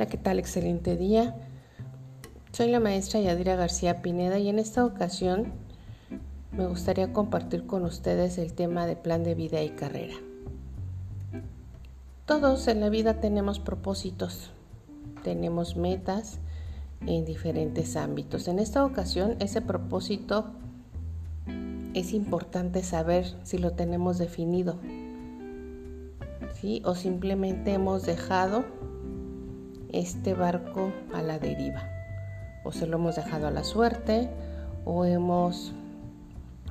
Hola, ¿qué tal? Excelente día. Soy la maestra Yadira García Pineda y en esta ocasión me gustaría compartir con ustedes el tema de plan de vida y carrera. Todos en la vida tenemos propósitos, tenemos metas en diferentes ámbitos. En esta ocasión ese propósito es importante saber si lo tenemos definido, ¿sí? O simplemente hemos dejado este barco a la deriva. O se lo hemos dejado a la suerte o hemos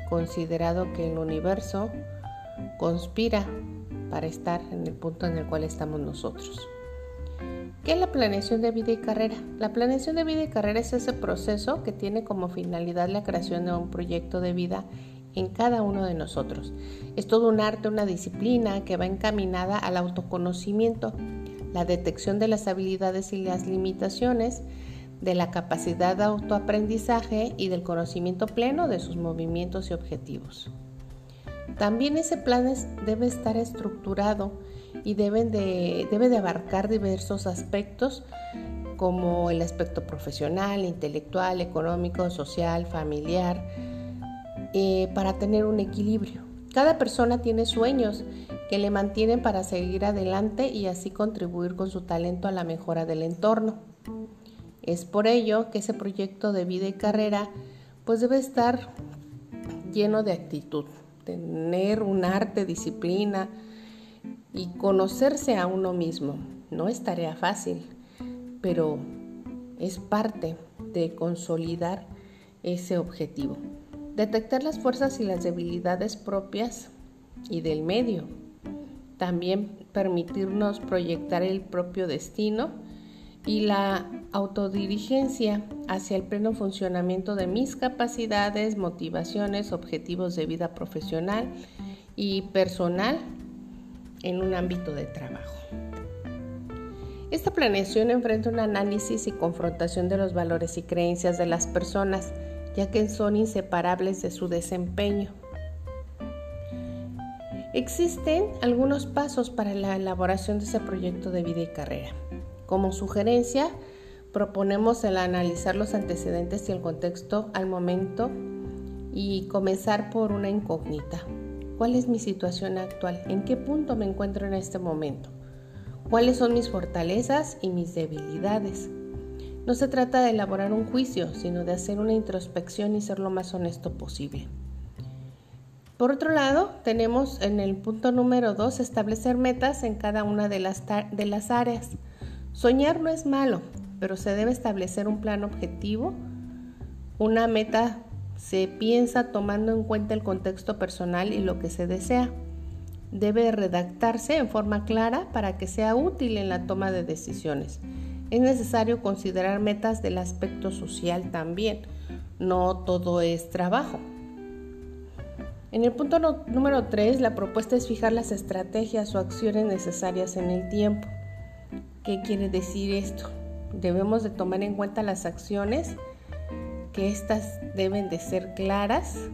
considerado que el universo conspira para estar en el punto en el cual estamos nosotros. ¿Qué es la planeación de vida y carrera? La planeación de vida y carrera es ese proceso que tiene como finalidad la creación de un proyecto de vida en cada uno de nosotros. Es todo un arte, una disciplina que va encaminada al autoconocimiento, la detección de las habilidades y las limitaciones, de la capacidad de autoaprendizaje y del conocimiento pleno de sus movimientos y objetivos. También ese plan debe estar estructurado y deben de, debe de abarcar diversos aspectos como el aspecto profesional, intelectual, económico, social, familiar, eh, para tener un equilibrio. Cada persona tiene sueños que le mantienen para seguir adelante y así contribuir con su talento a la mejora del entorno. Es por ello que ese proyecto de vida y carrera pues debe estar lleno de actitud, tener un arte, disciplina y conocerse a uno mismo. No es tarea fácil, pero es parte de consolidar ese objetivo. Detectar las fuerzas y las debilidades propias y del medio también permitirnos proyectar el propio destino y la autodirigencia hacia el pleno funcionamiento de mis capacidades, motivaciones, objetivos de vida profesional y personal en un ámbito de trabajo. Esta planeación enfrenta un análisis y confrontación de los valores y creencias de las personas, ya que son inseparables de su desempeño. Existen algunos pasos para la elaboración de ese proyecto de vida y carrera. Como sugerencia, proponemos el analizar los antecedentes y el contexto al momento y comenzar por una incógnita. ¿Cuál es mi situación actual? ¿En qué punto me encuentro en este momento? ¿Cuáles son mis fortalezas y mis debilidades? No se trata de elaborar un juicio, sino de hacer una introspección y ser lo más honesto posible. Por otro lado, tenemos en el punto número 2 establecer metas en cada una de las, de las áreas. Soñar no es malo, pero se debe establecer un plan objetivo. Una meta se piensa tomando en cuenta el contexto personal y lo que se desea. Debe redactarse en forma clara para que sea útil en la toma de decisiones. Es necesario considerar metas del aspecto social también. No todo es trabajo. En el punto número 3, la propuesta es fijar las estrategias o acciones necesarias en el tiempo. ¿Qué quiere decir esto? Debemos de tomar en cuenta las acciones, que éstas deben de ser claras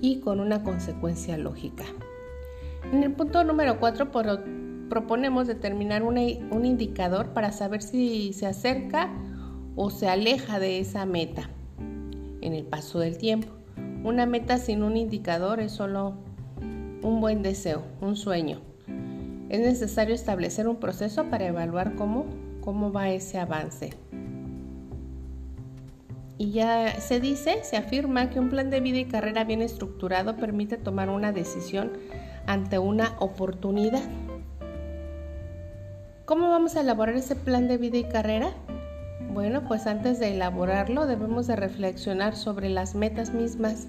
y con una consecuencia lógica. En el punto número 4 proponemos determinar un indicador para saber si se acerca o se aleja de esa meta en el paso del tiempo. Una meta sin un indicador es solo un buen deseo, un sueño. Es necesario establecer un proceso para evaluar cómo, cómo va ese avance. Y ya se dice, se afirma que un plan de vida y carrera bien estructurado permite tomar una decisión ante una oportunidad. ¿Cómo vamos a elaborar ese plan de vida y carrera? Bueno, pues antes de elaborarlo debemos de reflexionar sobre las metas mismas,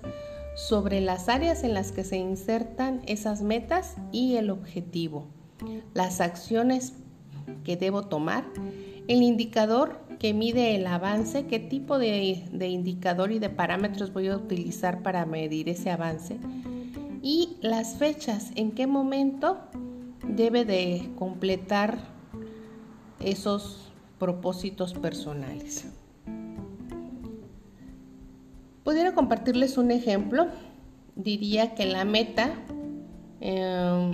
sobre las áreas en las que se insertan esas metas y el objetivo, las acciones que debo tomar, el indicador que mide el avance, qué tipo de, indicador y de parámetros voy a utilizar para medir ese avance y las fechas, en qué momento debe de completar esos propósitos personales. Pudiera compartirles un ejemplo. Diría que la meta em,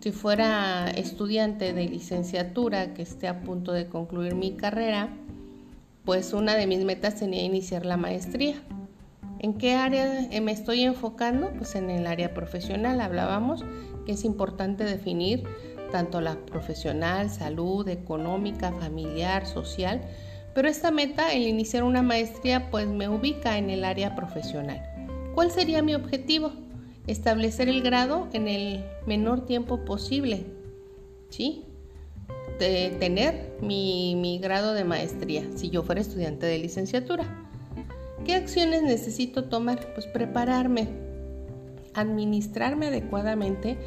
si fuera estudiante de licenciatura que esté a punto de concluir mi carrera, pues una de mis metas sería iniciar la maestría. ¿En qué área me estoy enfocando? Pues en el área profesional. Hablábamos que es importante definir tanto la profesional, salud, económica, familiar, social, pero esta meta, el iniciar una maestría, pues me ubica en el área profesional. ¿Cuál sería mi objetivo? Establecer el grado en el menor tiempo posible, ¿sí? De tener mi, mi grado de maestría, si yo fuera estudiante de licenciatura. ¿Qué acciones necesito tomar? Pues prepararme, administrarme adecuadamente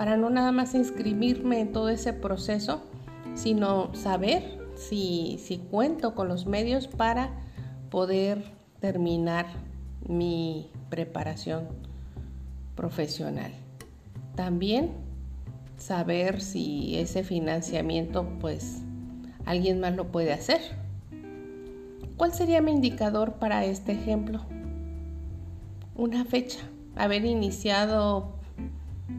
para no nada más inscribirme en todo ese proceso, sino saber si, si cuento con los medios para poder terminar mi preparación profesional. También saber si ese financiamiento pues alguien más lo puede hacer. ¿Cuál sería mi indicador para este ejemplo? Una fecha. Haber iniciado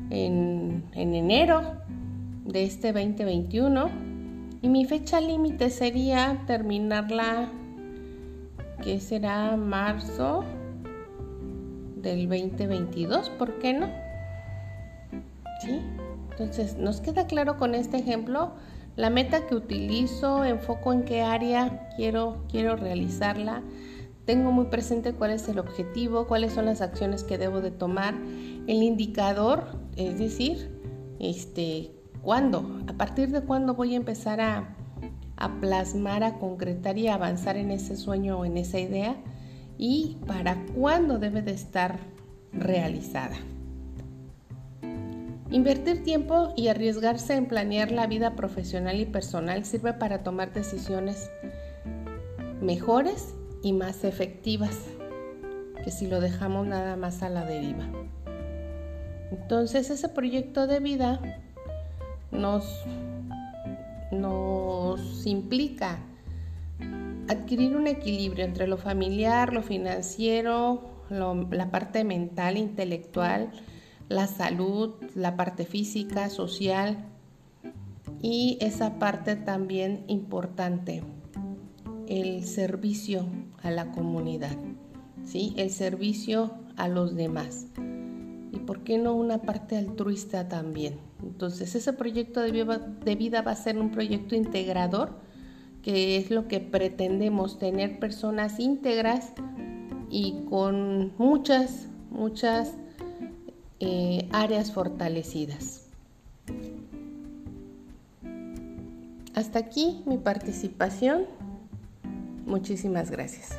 en, en enero de este 2021 y mi fecha límite sería terminarla que será marzo del 2022, ¿por qué no? ¿Sí? Entonces, nos queda claro con este ejemplo la meta que utilizo, enfoco en qué área quiero, quiero realizarla, tengo muy presente cuál es el objetivo, cuáles son las acciones que debo de tomar, el indicador, es decir, este, cuándo, a partir de cuándo voy a empezar a, a plasmar, a concretar y a avanzar en ese sueño o en esa idea y para cuándo debe de estar realizada. Invertir tiempo y arriesgarse en planear la vida profesional y personal sirve para tomar decisiones mejores y más efectivas que si lo dejamos nada más a la deriva. Entonces ese proyecto de vida nos, nos implica adquirir un equilibrio entre lo familiar, lo financiero, la parte mental, intelectual, la salud, la parte física, social y esa parte también importante, el servicio a la comunidad, ¿sí? el servicio a los demás. ¿Y por qué no una parte altruista también? Entonces ese proyecto de vida, va a ser un proyecto integrador, que es lo que pretendemos, tener personas íntegras y con muchas, muchas eh, áreas fortalecidas. Hasta aquí mi participación. Muchísimas gracias.